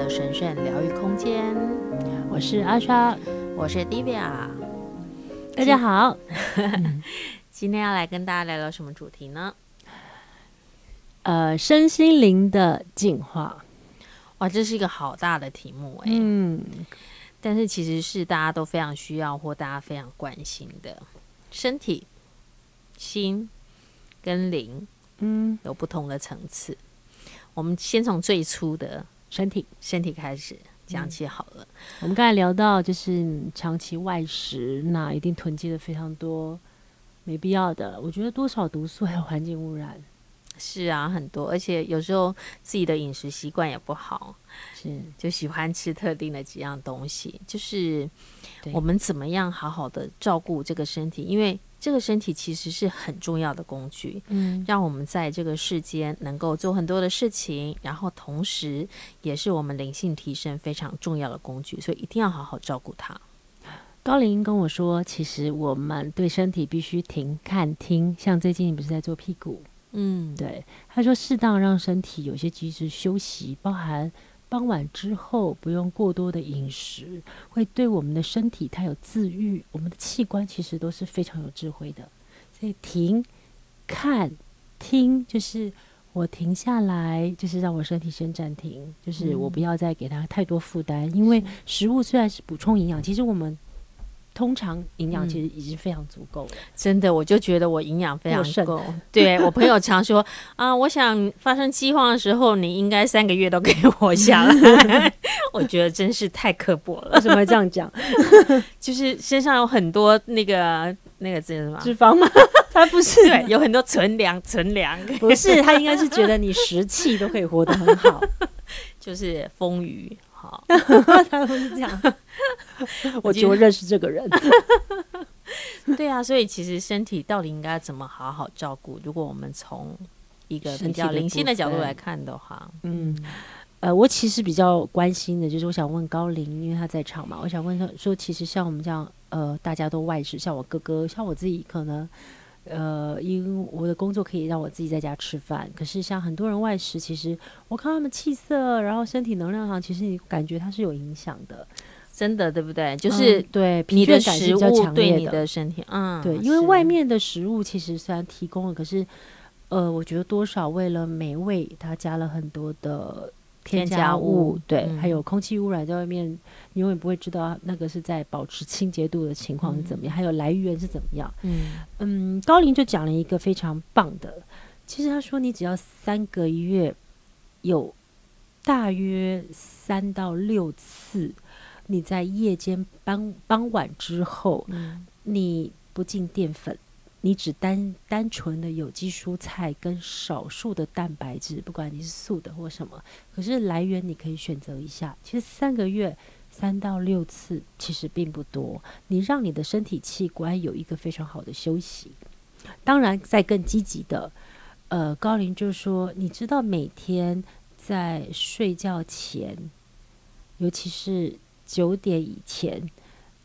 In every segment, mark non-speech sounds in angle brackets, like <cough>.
的神圣疗愈空间。我是阿莎，我是 Divya。大家好，<laughs> 今天要来跟大家聊聊什么主题呢？呃，身心灵的进化。哇，这是一个好大的题目哎。嗯，但是其实是大家都非常需要或大家非常关心的，身体、心跟灵，嗯，有不同的层次。我们先从最初的身体身体开始讲起好了。嗯、我们刚才聊到，就是长期外食，那一定囤积了非常多没必要的。我觉得多少毒素还有环境污染。是啊，很多，而且有时候自己的饮食习惯也不好，是就喜欢吃特定的几样东西。就是我们怎么样好好的照顾这个身体，因为这个身体其实是很重要的工具，嗯，让我们在这个世间能够做很多的事情，然后同时也是我们灵性提升非常重要的工具，所以一定要好好照顾它。高林跟我说，其实我们对身体必须停、看、听，像最近你不是在做屁股？嗯，对，他说适当让身体有些机制休息，包含傍晚之后不用过多的饮食，会对我们的身体它有自愈。我们的器官其实都是非常有智慧的，所以停、看、听，就是我停下来，就是让我身体先暂停，就是我不要再给它太多负担，嗯，因为食物虽然是补充营养，其实我们。通常营养其实已经非常足够了，嗯，真的，我就觉得我营养非常够。对，我朋友常说啊，我想发生饥荒的时候，你应该三个月都可以活下来。<laughs> 我觉得真是太刻薄了，为什么会这样讲？<laughs> 就是身上有很多那个那个这是什么脂肪吗？<laughs> 他不是，对，有很多存粮存粮，不是，他应该是觉得你食气都可以活得很好，就是丰腴。好，<laughs> 他不是这样。<laughs> 我就认识这个人。<laughs> 对啊，所以其实身体到底应该怎么好好照顾？如果我们从一个比较灵性的角度来看的话，嗯，呃，我其实比较关心的就是，我想问高灵，因为他在场嘛，我想问他说，其实像我们这样，呃，大家都外食，像我哥哥，像我自己，可能。呃，因我的工作可以让我自己在家吃饭，可是像很多人外食，其实我看他们气色，然后身体能量上，其实你感觉它是有影响的，真的对不对？就是、嗯、对你的食物对你的身体，嗯，对，因为外面的食物其实虽然提供了，可是呃，我觉得多少为了美味，它加了很多的。添加物，对、嗯，还有空气污染，在外面你永远不会知道那个是在保持清洁度的情况是怎么样、嗯，还有来源是怎么样。嗯嗯，高林就讲了一个非常棒的，其实他说你只要三个月有大约三到六次，你在夜间傍傍晚之后，嗯、你不进淀粉。你只单单纯的有机蔬菜跟少数的蛋白质，不管你是素的或什么，可是来源你可以选择一下。其实三个月三到六次其实并不多，你让你的身体器官有一个非常好的休息。当然，在更积极的，呃，高龄就说，你知道每天在睡觉前，尤其是九点以前。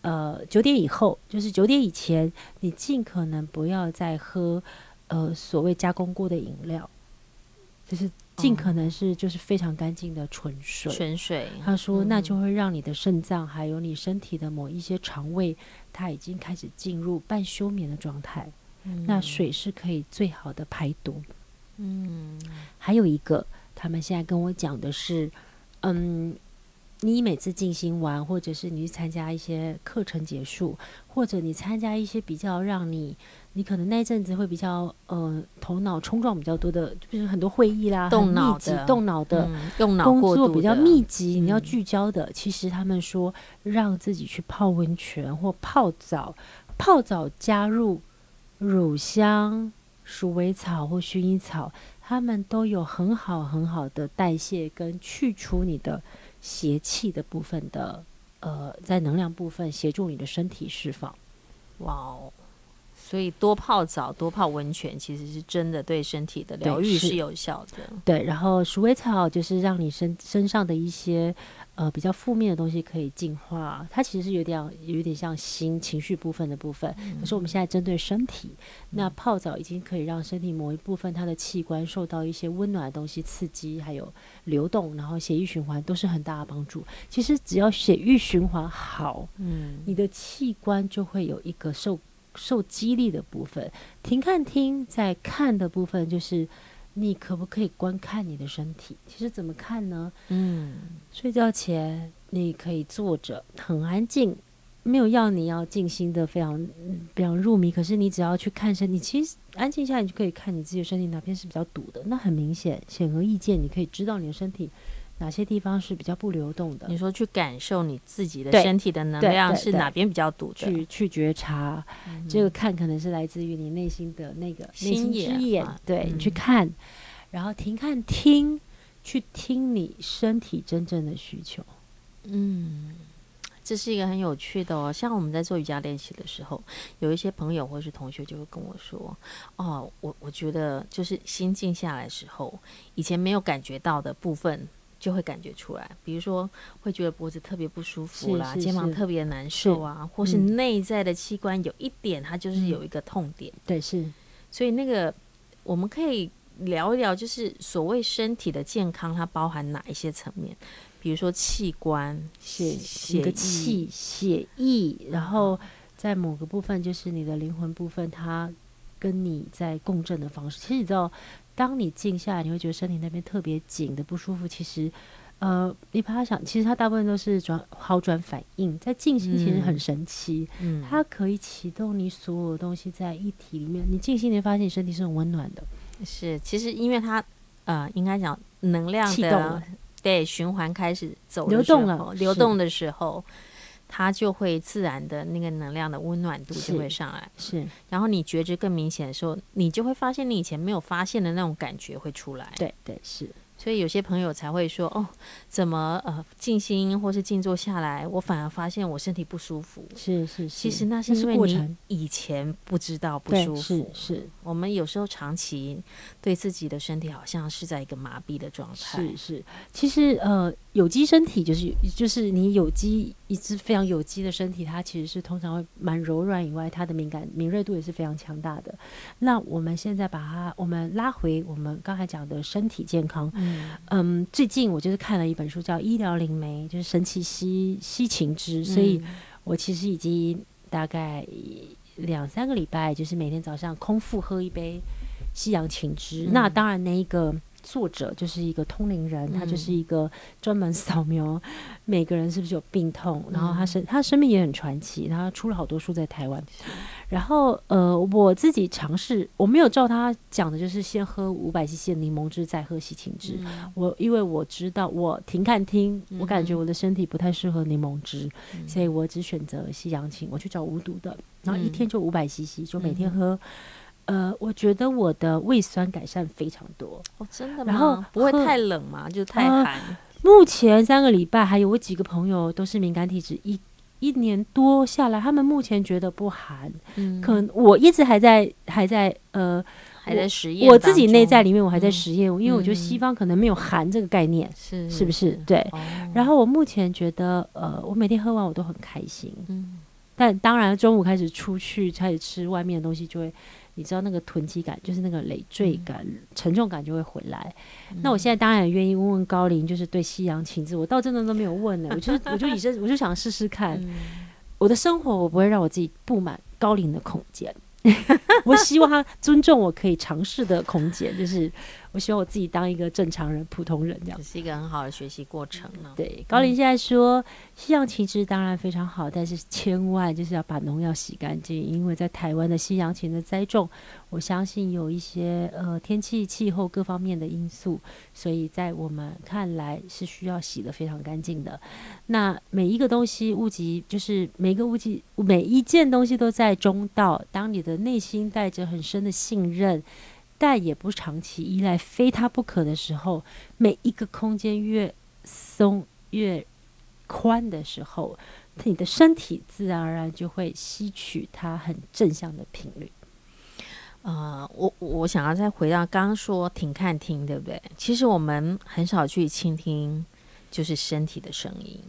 呃，九点以后，就是九点以前，你尽可能不要再喝，呃，所谓加工过的饮料，就是尽可能是就是非常干净的纯水。纯水，他说，那就会让你的肾脏还有你身体的某一些肠胃，它已经开始进入半休眠的状态。嗯。那水是可以最好的排毒。嗯。还有一个，他们现在跟我讲的是，嗯。你每次进行完，或者是你去参加一些课程结束，或者你参加一些比较让你，你可能那一阵子会比较呃头脑冲撞比较多的，就是很多会议啦，动脑的、动脑的、嗯、工作比较密集，你要聚焦的。嗯、其实他们说，让自己去泡温泉或泡澡，泡澡加入乳香、鼠尾草或薰衣草，他们都有很好很好的代谢跟去除你的。邪气的部分的，呃，在能量部分协助你的身体释放。哇哦，所以多泡澡、多泡温泉，其实是真的对身体的疗愈是有效的。对，然后鼠尾草就是让你身身上的一些。呃，比较负面的东西可以净化，它其实是有点有点像心情绪部分的部分。嗯、可是我们现在针对身体，嗯、那泡澡已经可以让身体某一部分它的器官受到一些温暖的东西刺激，还有流动，然后血液循环都是很大的帮助。其实只要血液循环好，嗯，你的器官就会有一个受受激励的部分。停看听在看的部分就是。你可不可以观看你的身体？其实怎么看呢？嗯，睡觉前你可以坐着，很安静，没有要你要静心的非常非常入迷。可是你只要去看身体，其实安静下来，你就可以看你自己的身体哪边是比较堵的。那很明显，显而易见，你可以知道你的身体。哪些地方是比较不流动的？你说去感受你自己的身体的能量是哪边比较堵的？去去觉察，嗯、这个看可能是来自于你内心的那个内心之眼。啊、对、嗯、你去看，然后停看听，去听你身体真正的需求。嗯，这是一个很有趣的哦。像我们在做瑜伽练习的时候，有一些朋友或是同学就会跟我说：“哦，我我觉得就是心静下来的时候，以前没有感觉到的部分。”就会感觉出来，比如说会觉得脖子特别不舒服啦，肩膀特别难受啊，是或是内在的器官有一点，它就是有一个痛点。嗯、对，是。所以那个我们可以聊一聊，就是所谓身体的健康，它包含哪一些层面？比如说器官、血、血的气、血液，然后在某个部分，就是你的灵魂部分，它跟你在共振的方式。其实你知道。当你静下来，你会觉得身体那边特别紧的不舒服。其实，呃，你把它想，其实它大部分都是转好转反应。在静心其实很神奇，嗯，它可以启动你所有的东西在一体里面。你静心，你会发现你身体是很温暖的。是，其实因为它，呃，应该讲能量的，动对，循环开始走流动了，流动的时候。它就会自然的那个能量的温暖度就会上来，是。是然后你觉知更明显的时候，你就会发现你以前没有发现的那种感觉会出来。对对是。所以有些朋友才会说：“哦，怎么呃静心或是静坐下来，我反而发现我身体不舒服。”是是是。其实那是因为你以前不知道不舒服。是是。我们有时候长期对自己的身体好像是在一个麻痹的状态。是是。其实呃。有机身体就是就是你有机一只非常有机的身体，它其实是通常会蛮柔软以外，它的敏感敏锐度也是非常强大的。那我们现在把它我们拉回我们刚才讲的身体健康。嗯，嗯，最近我就是看了一本书叫《医疗灵媒》，就是神奇西西芹汁，所以我其实已经大概两三个礼拜，就是每天早上空腹喝一杯西洋芹汁。嗯、那当然那一个。作者就是一个通灵人，他就是一个专门扫描 <laughs> 每个人是不是有病痛，嗯、然后他生他生命也很传奇，他出了好多书在台湾。然后呃，我自己尝试，我没有照他讲的，就是先喝五百 CC 的柠檬汁，再喝西芹汁。嗯、我因为我知道我停看听，我感觉我的身体不太适合柠檬汁，嗯、所以我只选择西洋芹，我去找无毒的，然后一天就五百 CC，就每天喝。嗯呃，我觉得我的胃酸改善非常多哦，真的吗？然后不会太冷吗？就太寒？呃，目前三个礼拜，还有我几个朋友都是敏感体质，一一年多下来，他们目前觉得不寒。嗯，可能我一直还在还在呃还在实验，我自己内在里面我还在实验，嗯，因为我觉得西方可能没有寒这个概念，是是不是？对。哦，然后我目前觉得，呃，我每天喝完我都很开心。嗯，但当然中午开始出去开始吃外面的东西就会。你知道那个囤积感，就是那个累赘感、嗯、沉重感就会回来。嗯、那我现在当然也愿意问问高龄，就是对西洋情致，我倒真的都没有问呢。<laughs> 我就是我就以这，我就想试试看。嗯、我的生活，我不会让我自己布满高龄的空间。<laughs> 我希望他尊重我可以尝试的空间，就是。我希望我自己当一个正常人、普通人这样，这是一个很好的学习过程呢。对，高林现在说，西洋芹汁当然非常好，但是千万就是要把农药洗干净，因为在台湾的西洋芹的栽种，我相信有一些呃天气、气候各方面的因素，所以在我们看来是需要洗得非常干净的。那每一个东西物极，就是每一个物极，每一件东西都在中道。当你的内心带着很深的信任。但也不长期依赖，非他不可的时候，每一个空间越松越宽的时候，你的身体自然而然就会吸取它很正向的频率。呃，我我想要再回到刚刚说听看听，对不对？其实我们很少去倾听，就是身体的声音。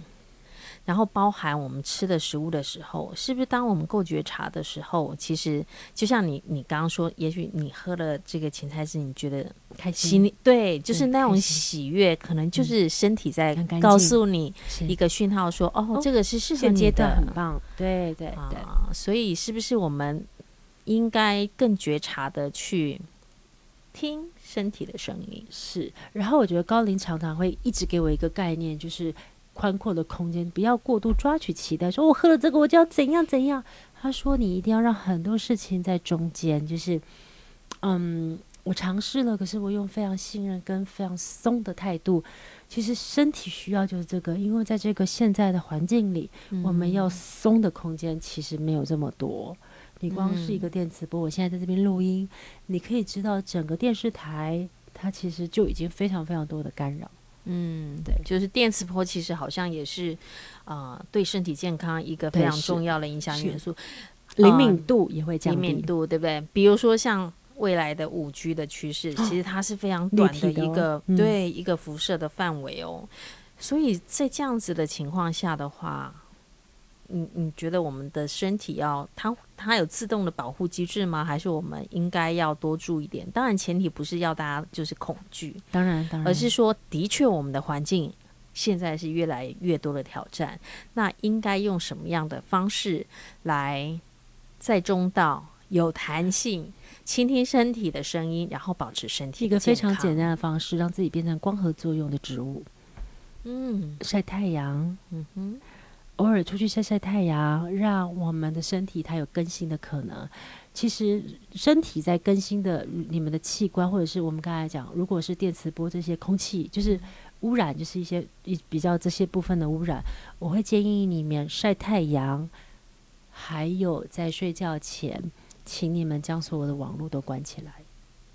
然后包含我们吃的食物的时候，是不是当我们够觉察的时候，其实就像你你刚刚说，也许你喝了这个芹菜汁，你觉得开心，对，就是那种喜悦，可能就是身体在告诉你一个讯号说，说哦，这个是适合你的，很棒，对对对。所以是不是我们？应该更觉察的去听身体的声音，是。然后我觉得高林常常会一直给我一个概念，就是宽阔的空间，不要过度抓取期待，说我喝了这个我就要怎样怎样。他说你一定要让很多事情在中间，就是，嗯，我尝试了，可是我用非常信任跟非常松的态度。其实身体需要就是这个，因为在这个现在的环境里，嗯、我们要松的空间其实没有这么多。你光是一个电磁波，我现在在这边录音，你可以知道整个电视台它其实就已经非常非常多的干扰。嗯，对，就是电磁波其实好像也是啊、呃，对身体健康一个非常重要的影响元素。灵敏度也会降低，灵敏度对不对？比如说像未来的五 G 的趋势，其实它是非常短的一个、哦嗯、对一个辐射的范围哦。所以在这样子的情况下的话。你你觉得我们的身体要它它有自动的保护机制吗？还是我们应该要多注意点？当然前提不是要大家就是恐惧，当然当然，而是说的确我们的环境现在是越来越多的挑战，那应该用什么样的方式来在中道有弹性，倾听身体的声音，然后保持身体一个非常简单的方式，让自己变成光合作用的植物。嗯，晒太阳。嗯哼。偶尔出去晒晒太阳，让我们的身体它有更新的可能。其实身体在更新的，你们的器官或者是我们刚才讲，如果是电磁波这些空气，就是污染，就是一些一比较这些部分的污染，我会建议你们晒太阳，还有在睡觉前，请你们将所有的网络都关起来，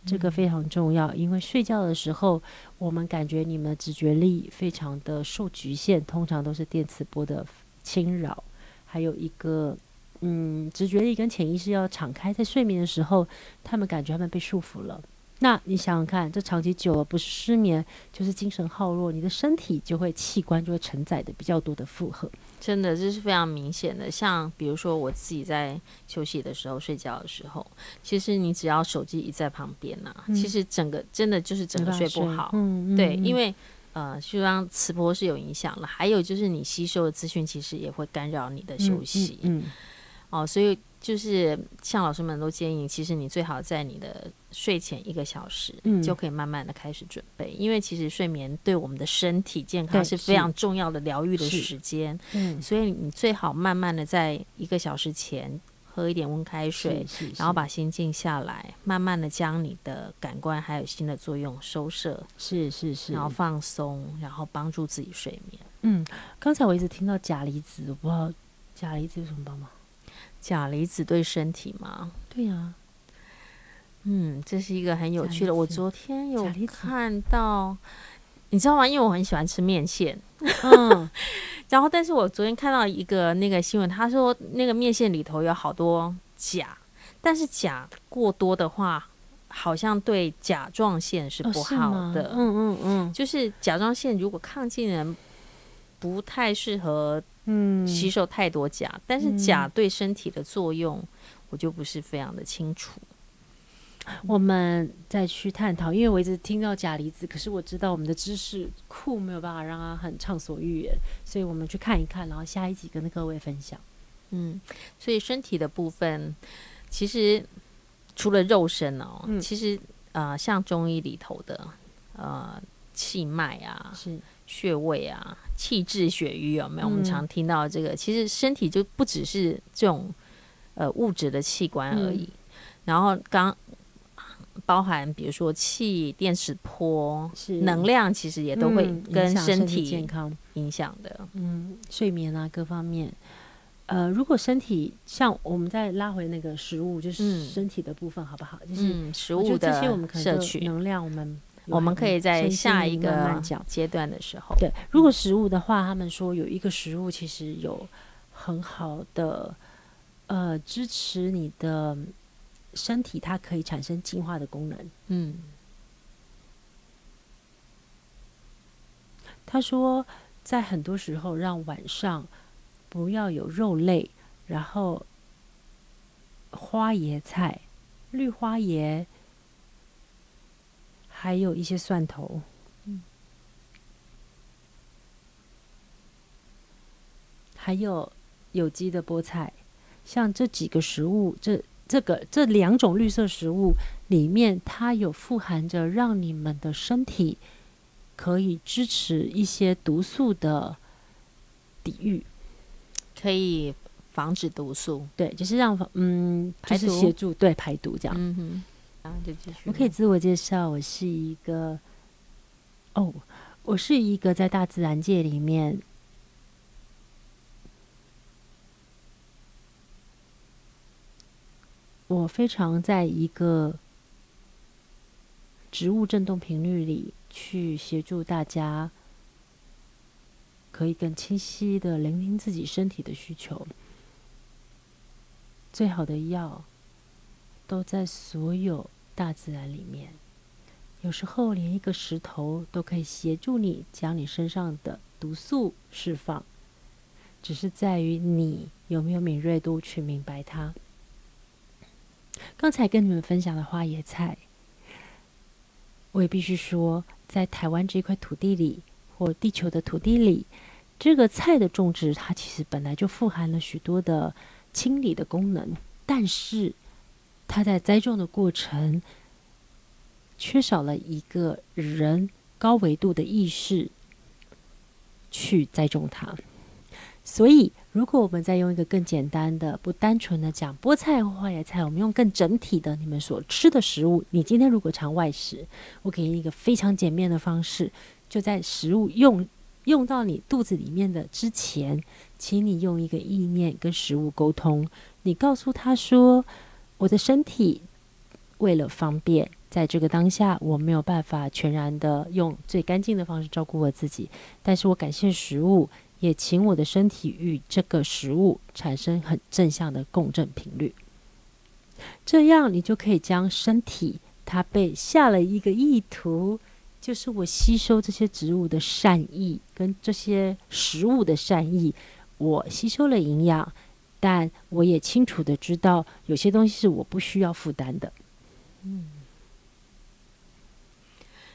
这个非常重要，因为睡觉的时候，我们感觉你们的直觉力非常的受局限，通常都是电磁波的。侵扰，还有一个，嗯，直觉力跟潜意识要敞开，在睡眠的时候，他们感觉他们被束缚了。那你想想看，这长期久了，不是失眠，就是精神耗弱，你的身体就会器官就会承载的比较多的负荷。真的，这是非常明显的。像比如说我自己在休息的时候、睡觉的时候，其实你只要手机一在旁边呢、啊嗯，其实整个真的就是整个睡不好。嗯，对，嗯、因为。呃，就让磁波是有影响了，还有就是你吸收的资讯其实也会干扰你的休息。嗯，哦，所以就是像老师们都建议，其实你最好在你的睡前一个小时，嗯，就可以慢慢的开始准备，因为其实睡眠对我们的身体健康是非常重要的疗愈的时间。嗯，所以你最好慢慢的在一个小时前。喝一点温开水，然后把心静下来，慢慢的将你的感官还有心的作用收摄，是是是，然后放松，然后帮助自己睡眠。嗯，刚才我一直听到钾离子，我不知道钾离子有什么帮忙？钾离子对身体吗？对呀、啊。嗯，这是一个很有趣的。我昨天有看到，你知道吗？因为我很喜欢吃面线。嗯。<laughs> 然后，但是我昨天看到一个那个新闻，他说那个面线里头有好多钾，但是钾过多的话，好像对甲状腺是不好的。哦、嗯嗯嗯，就是甲状腺如果亢进人不太适合嗯吸收太多钾、嗯，但是钾对身体的作用，我就不是非常的清楚。我们再去探讨，因为我一直听到钾离子，可是我知道我们的知识库没有办法让它很畅所欲言，所以我们去看一看，然后下一集跟各位分享。嗯，所以身体的部分，其实除了肉身哦，嗯、其实呃，像中医里头的呃气脉啊，是穴位啊，气滞血瘀有没有？我们常听到这个，嗯、其实身体就不只是这种呃物质的器官而已。嗯、然后刚。包含比如说气、电磁波、能量，其实也都会跟身体健康影响的。嗯，睡眠啊，各方面。呃，如果身体像我们再拉回那个食物，就是身体的部分，好不好？嗯、就是食物的摄取能量，我们我们可以在下一个阶段的时候。对，如果食物的话，他们说有一个食物其实有很好的呃支持你的身体，它可以产生净化的功能。嗯，他说，在很多时候让晚上不要有肉类，然后花椰菜、绿花椰。还有一些蒜头，嗯，还有有机的菠菜，像这几个食物，这这个这两种绿色食物里面，它有富含着让你们的身体可以支持一些毒素的抵御，可以防止毒素，对，就是让嗯，排毒，就是协助对排毒这样。嗯哼然后就继续。我可以自我介绍，我是一个，哦，我是一个在大自然界里面，我非常在一个植物振动频率里去协助大家，可以更清晰的聆听自己身体的需求。最好的药。都在所有大自然里面，有时候连一个石头都可以协助你将你身上的毒素释放，只是在于你有没有敏锐度去明白它。刚才跟你们分享的花椰菜，我也必须说，在台湾这块土地里或地球的土地里，这个菜的种植它其实本来就富含了许多的清理的功能，但是。它在栽种的过程，缺少了一个人高维度的意识去栽种它。所以，如果我们再用一个更简单的、不单纯的讲菠菜或花椰菜，我们用更整体的你们所吃的食物。你今天如果常外食，我给你一个非常简便的方式，就在食物用用到你肚子里面的之前，请你用一个意念跟食物沟通，你告诉他说。我的身体为了方便，在这个当下，我没有办法全然的用最干净的方式照顾我自己。但是我感谢食物，也请我的身体与这个食物产生很正向的共振频率。这样，你就可以将身体它被下了一个意图，就是我吸收这些植物的善意跟这些食物的善意，我吸收了营养。但我也清楚的知道，有些东西是我不需要负担的。嗯，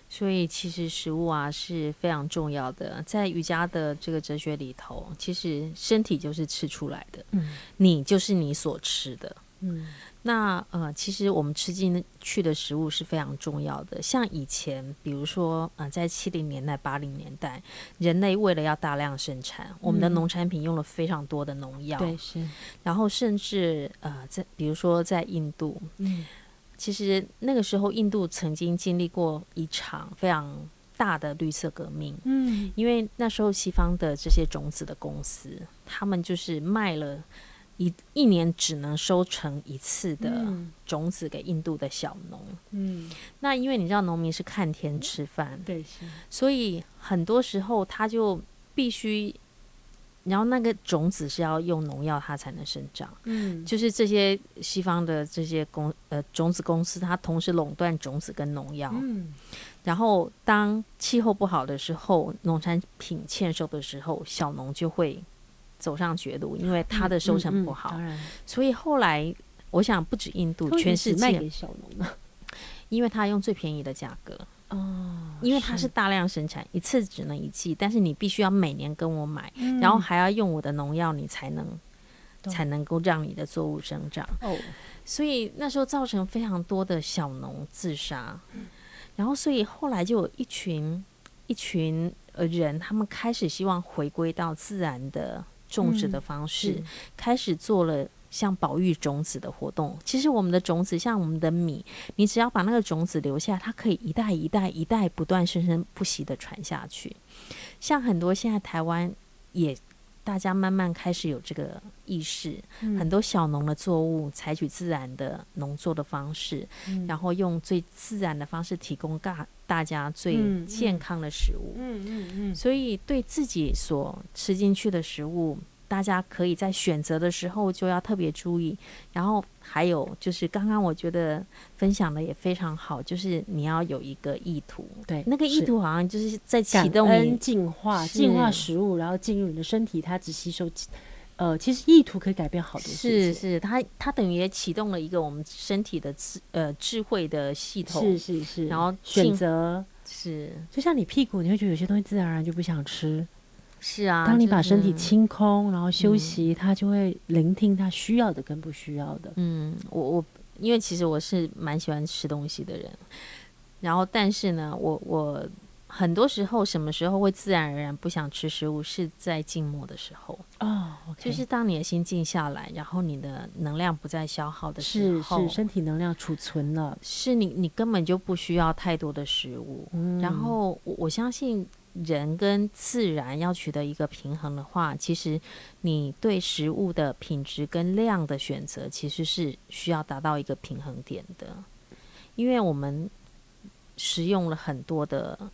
所以其实食物啊是非常重要的，在瑜伽的这个哲学里头，其实身体就是吃出来的，嗯，你就是你所吃的，嗯。那呃，其实我们吃进去的食物是非常重要的。像以前，比如说，呃，在七零年代、八零年代，人类为了要大量生产，嗯、我们的农产品用了非常多的农药。对，是。然后甚至呃，在比如说在印度，嗯，其实那个时候印度曾经经历过一场非常大的绿色革命。嗯，因为那时候西方的这些种子的公司，他们就是卖了。一一年只能收成一次的种子给印度的小农。嗯，那因为你知道农民是看天吃饭，对，所以很多时候他就必须，然后那个种子是要用农药它才能生长。嗯，就是这些西方的这些公呃种子公司，它同时垄断种子跟农药。嗯，然后当气候不好的时候，农产品欠收的时候，小农就会。走上绝路，因为它的收成不好，嗯嗯嗯、所以后来我想不止印度，全世界卖给小农了，<laughs> 因为他用最便宜的价格哦，因为它是。大量生产，一次只能一季，但是你必须要每年跟我买，嗯、然后还要用我的农药，你才能才能够让你的作物生长哦，所以那时候造成非常多的小农自杀，然后所以后来就有一群一群呃人，他们开始希望回归到自然的。种植的方式、嗯、开始做了像保育种子的活动。其实我们的种子像我们的米，你只要把那个种子留下，它可以一代一代一代不断生生不息的传下去。像很多现在台湾也。大家慢慢开始有这个意识，嗯、很多小农的作物采取自然的农作的方式，嗯、然后用最自然的方式提供大大家最健康的食物。嗯嗯嗯。所以对自己所吃进去的食物，大家可以在选择的时候就要特别注意。然后还有就是刚刚我觉得分享的也非常好，就是你要有一个意图，对，那个意图好像就是在启动你进化、进化食物，然后进入你的身体，它只吸收。呃，其实意图可以改变好多事情。是是，它它等于也启动了一个我们身体的智呃智慧的系统。是是是，然后选择是，就像你屁股，你会觉得有些东西自然而然就不想吃。是啊，当你把身体清空，就是、然后休息，它、嗯、就会聆听他需要的跟不需要的。嗯，我我因为其实我是蛮喜欢吃东西的人，然后但是呢，我我。很多时候，什么时候会自然而然不想吃食物？是在静默的时候哦，oh, okay. 就是当你的心静下来，然后你的能量不再消耗的时候，是是身体能量储存了，是你你根本就不需要太多的食物。嗯，然后我我相信人跟自然要取得一个平衡的话，其实你对食物的品质跟量的选择，其实是需要达到一个平衡点的，因为我们食用了很多的。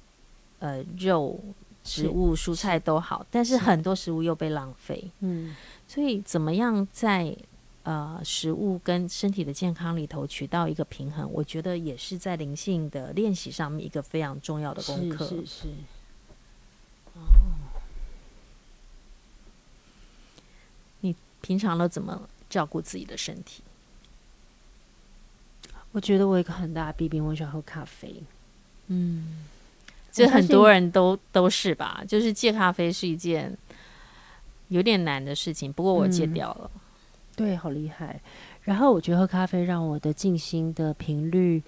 呃，肉、植物、蔬菜都好，但是很多食物又被浪费。嗯，所以怎么样在呃食物跟身体的健康里头取到一个平衡，我觉得也是在灵性的练习上面一个非常重要的功课。是是是。哦，你平常都怎么照顾自己的身体？我觉得我有一个很大的弊病，我喜欢喝咖啡。嗯。这很多人都都是吧，就是戒咖啡是一件有点难的事情。不过我戒掉了，嗯、对，好厉害。然后我觉得喝咖啡让我的静心的频率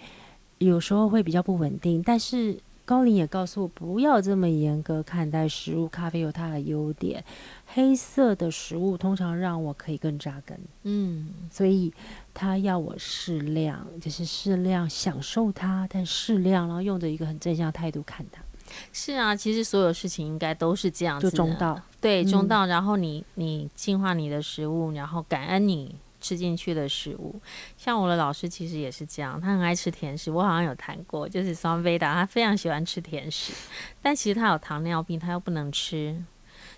有时候会比较不稳定，但是高林也告诉我不要这么严格看待食物。咖啡有它的优点，黑色的食物通常让我可以更扎根。嗯，所以。他要我适量，就是适量享受它，但适量，然后用着一个很正向态度看它。是啊，其实所有事情应该都是这样子的，就中道，对，中道。嗯、然后你你净化你的食物，然后感恩你吃进去的食物。像我的老师其实也是这样，他很爱吃甜食。我好像有谈过，就是桑维达，他非常喜欢吃甜食，但其实他有糖尿病，他又不能吃，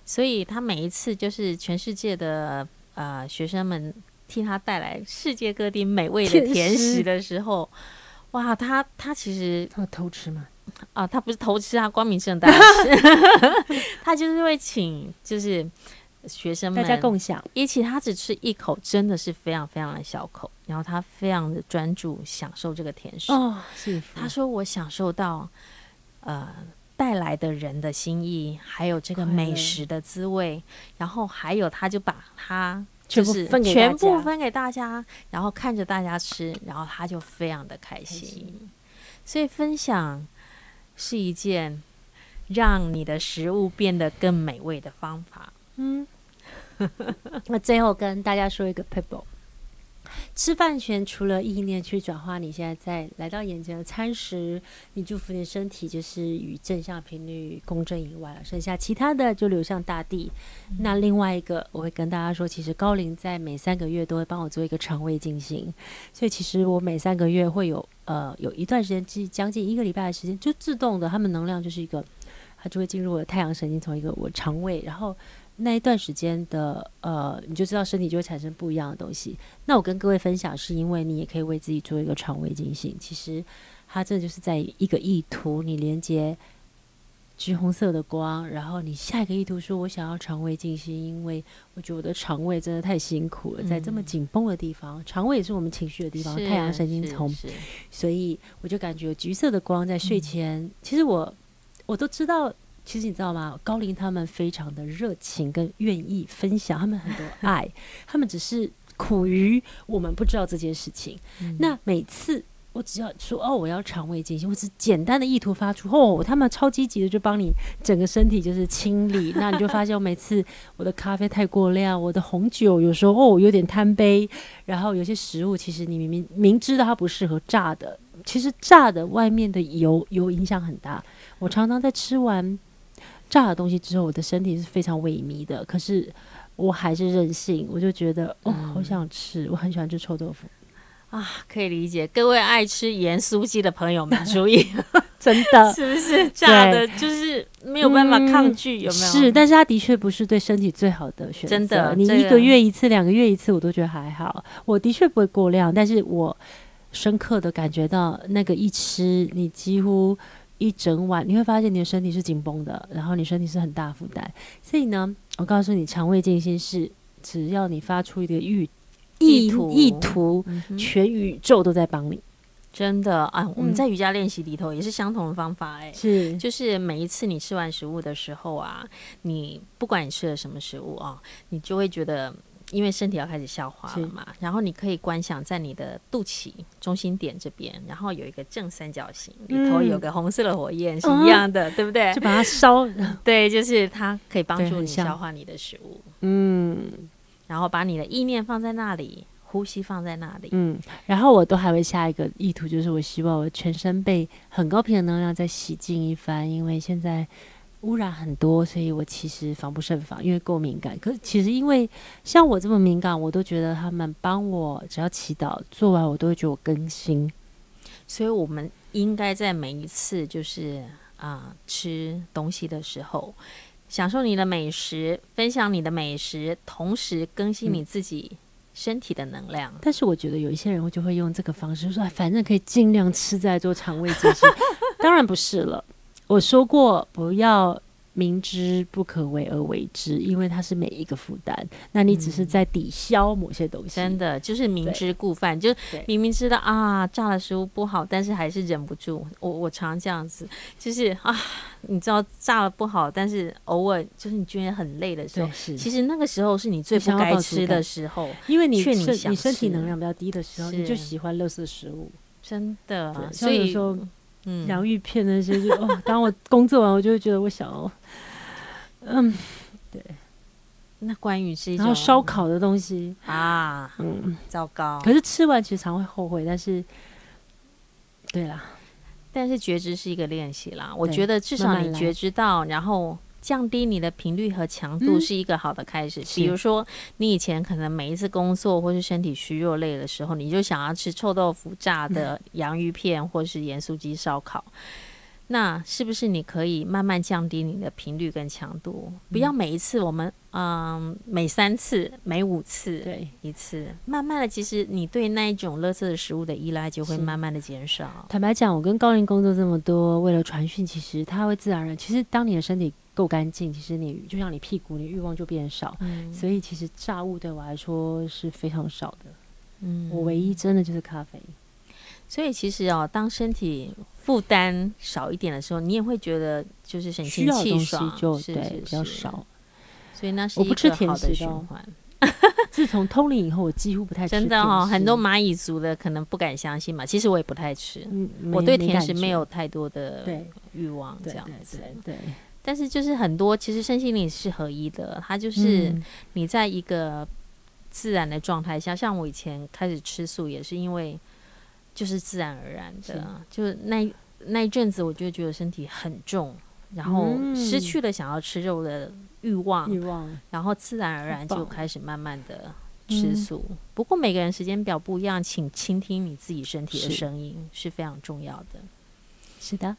所以他每一次就是全世界的呃学生们。替他带来世界各地美味的甜食的时候，哇，他他其实他偷吃吗？啊，他不是偷吃，啊光明正大吃 <laughs> <laughs> 他就是会请就是学生们大家共享一起，他只吃一口，真的是非常非常的小口，然后他非常的专注享受这个甜食。哦，他说我享受到呃带来的人的心意，还有这个美食的滋味，然后还有他就把它。就是全部分给大家，然后看着大家吃，然后他就非常的开心。所以分享是一件让你的食物变得更美味的方法。嗯，<laughs> 那最后跟大家说一个撇步。吃饭前，除了意念去转化你现在在来到眼前的餐食，你祝福你的身体就是与正向频率共振以外，剩下其他的就流向大地。嗯、那另外一个，我会跟大家说，其实高龄在每三个月都会帮我做一个肠胃进行，所以其实我每三个月会有呃有一段时间，即将近一个礼拜的时间，就自动的，他们能量就是一个，它就会进入我的太阳神经，从一个我肠胃，然后。那一段时间的呃，你就知道身体就会产生不一样的东西。那我跟各位分享，是因为你也可以为自己做一个肠胃进行。其实它这就是在一个意图，你连接橘红色的光，然后你下一个意图说：“我想要肠胃静心，因为我觉得我的肠胃真的太辛苦了，在这么紧绷的地方，肠、嗯、胃也是我们情绪的地方，太阳神经丛。所以我就感觉橘色的光在睡前，嗯、其实我我都知道。其实你知道吗？高龄他们非常的热情跟愿意分享，他们很多爱，<laughs> 他们只是苦于我们不知道这件事情。嗯、那每次我只要说哦，我要肠胃静心，我只简单的意图发出哦，他们超积极的就帮你整个身体就是清理。<laughs> 那你就发现，我每次我的咖啡太过量，我的红酒有时候哦有点贪杯，然后有些食物其实你明明明知道它不适合炸的，其实炸的外面的油油影响很大。我常常在吃完。炸的东西之后，我的身体是非常萎靡的。可是我还是任性，我就觉得哦，好想吃，我很喜欢吃臭豆腐啊，可以理解。各位爱吃盐酥鸡的朋友们，注意，<laughs> 真的 <laughs> 是不是炸的？就是是没有办法抗拒，嗯、有没有？是，但是它的确不是对身体最好的选择。真的，你一个月一次、两个月一次，我都觉得还好。我的确不会过量，但是我深刻的感觉到那个一吃，你几乎一整晚，你会发现你的身体是紧绷的，然后你身体是很大负担。所以呢，我告诉你，肠胃静心是只要你发出一个欲意图，意图，全宇宙都在帮你。真的啊，我们在瑜伽练习里头也是相同的方法哎、欸，是就是每一次你吃完食物的时候啊，你不管你吃了什么食物啊，你就会觉得，因为身体要开始消化了嘛，然后你可以观想在你的肚脐中心点这边，然后有一个正三角形，里头有个红色的火焰，是一样的，嗯、对不对？就把它烧，<laughs> 对，就是它可以帮助你消化你的食物，嗯，然后把你的意念放在那里。呼吸放在那里，嗯，然后我都还会下一个意图，就是我希望我全身被很高频的能量再洗净一番，因为现在污染很多，所以我其实防不胜防，因为够敏感。可是其实因为像我这么敏感，我都觉得他们帮我只要祈祷做完，我都会觉得我更新。所以我们应该在每一次就是啊、呃、吃东西的时候，享受你的美食，分享你的美食，同时更新你自己。嗯身体的能量，但是我觉得有一些人就会用这个方式说，反正可以尽量吃在做肠胃。<laughs> 当然不是了，我说过不要。明知不可为而为之，因为它是每一个负担。那你只是在抵消某些东西，嗯、真的就是明知故犯，就明明知道啊，炸的食物不好，但是还是忍不住。我我常这样子，就是啊，你知道炸了不好，但是偶尔就是你觉得很累的时候，其实那个时候是你最不该吃的时候，因为你身你身体能量比较低的时候，你就喜欢垃圾食物，真的。所以说。嗯，洋芋片那些就哦，<laughs> 当我工作完，我就会觉得我想要，嗯，对。那关于是一种然后烧烤的东西啊，嗯，糟糕。可是吃完其实常会后悔，但是，对啦，但是觉知是一个练习啦。我觉得至少你觉知到，然后。降低你的频率和强度是一个好的开始。嗯、比如说，你以前可能每一次工作或是身体虚弱累的时候，你就想要吃臭豆腐、炸的洋芋片或是盐酥鸡烧烤。那是不是你可以慢慢降低你的频率跟强度？不要每一次我们嗯，每三次、每五次对一次，慢慢的，其实你对那一种垃圾的食物的依赖就会慢慢的减少。坦白讲，我跟高龄工作这么多，为了传讯，其实它会自然而然。其实当你的身体够干净，其实你就像你屁股，你欲望就变少。嗯，所以其实炸物对我来说是非常少的。嗯，我唯一真的就是咖啡。所以其实哦，当身体负担少一点的时候，你也会觉得就是神清气爽，就对比较少。所以那是一个好的循环。<laughs> 自从通灵以后，我几乎不太吃真的哦，很多蚂蚁族的可能不敢相信嘛。其实我也不太吃，嗯、我对甜食没有太多的欲望，这样子。对。但是就是很多，其实身心灵是合一的。它就是你在一个自然的状态下，嗯、像我以前开始吃素，也是因为就是自然而然的，就那那一阵子，我就觉得身体很重，然后失去了想要吃肉的欲望，欲望，然后自然而然就开始慢慢的吃素。嗯、不过每个人时间表不一样，请倾听你自己身体的声音是，是非常重要的。是的。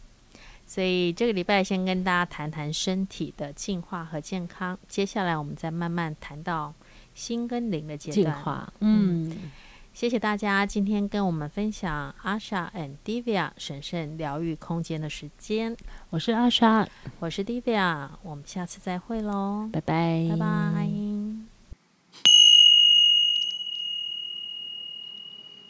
所以这个礼拜先跟大家谈谈身体的进化和健康，接下来我们再慢慢谈到心跟灵的阶段。进化，嗯，谢谢大家今天跟我们分享 Asha and Divya 神圣疗愈空间的时间。我是 Asha，我是 Divya，我们下次再会喽，拜拜，拜拜。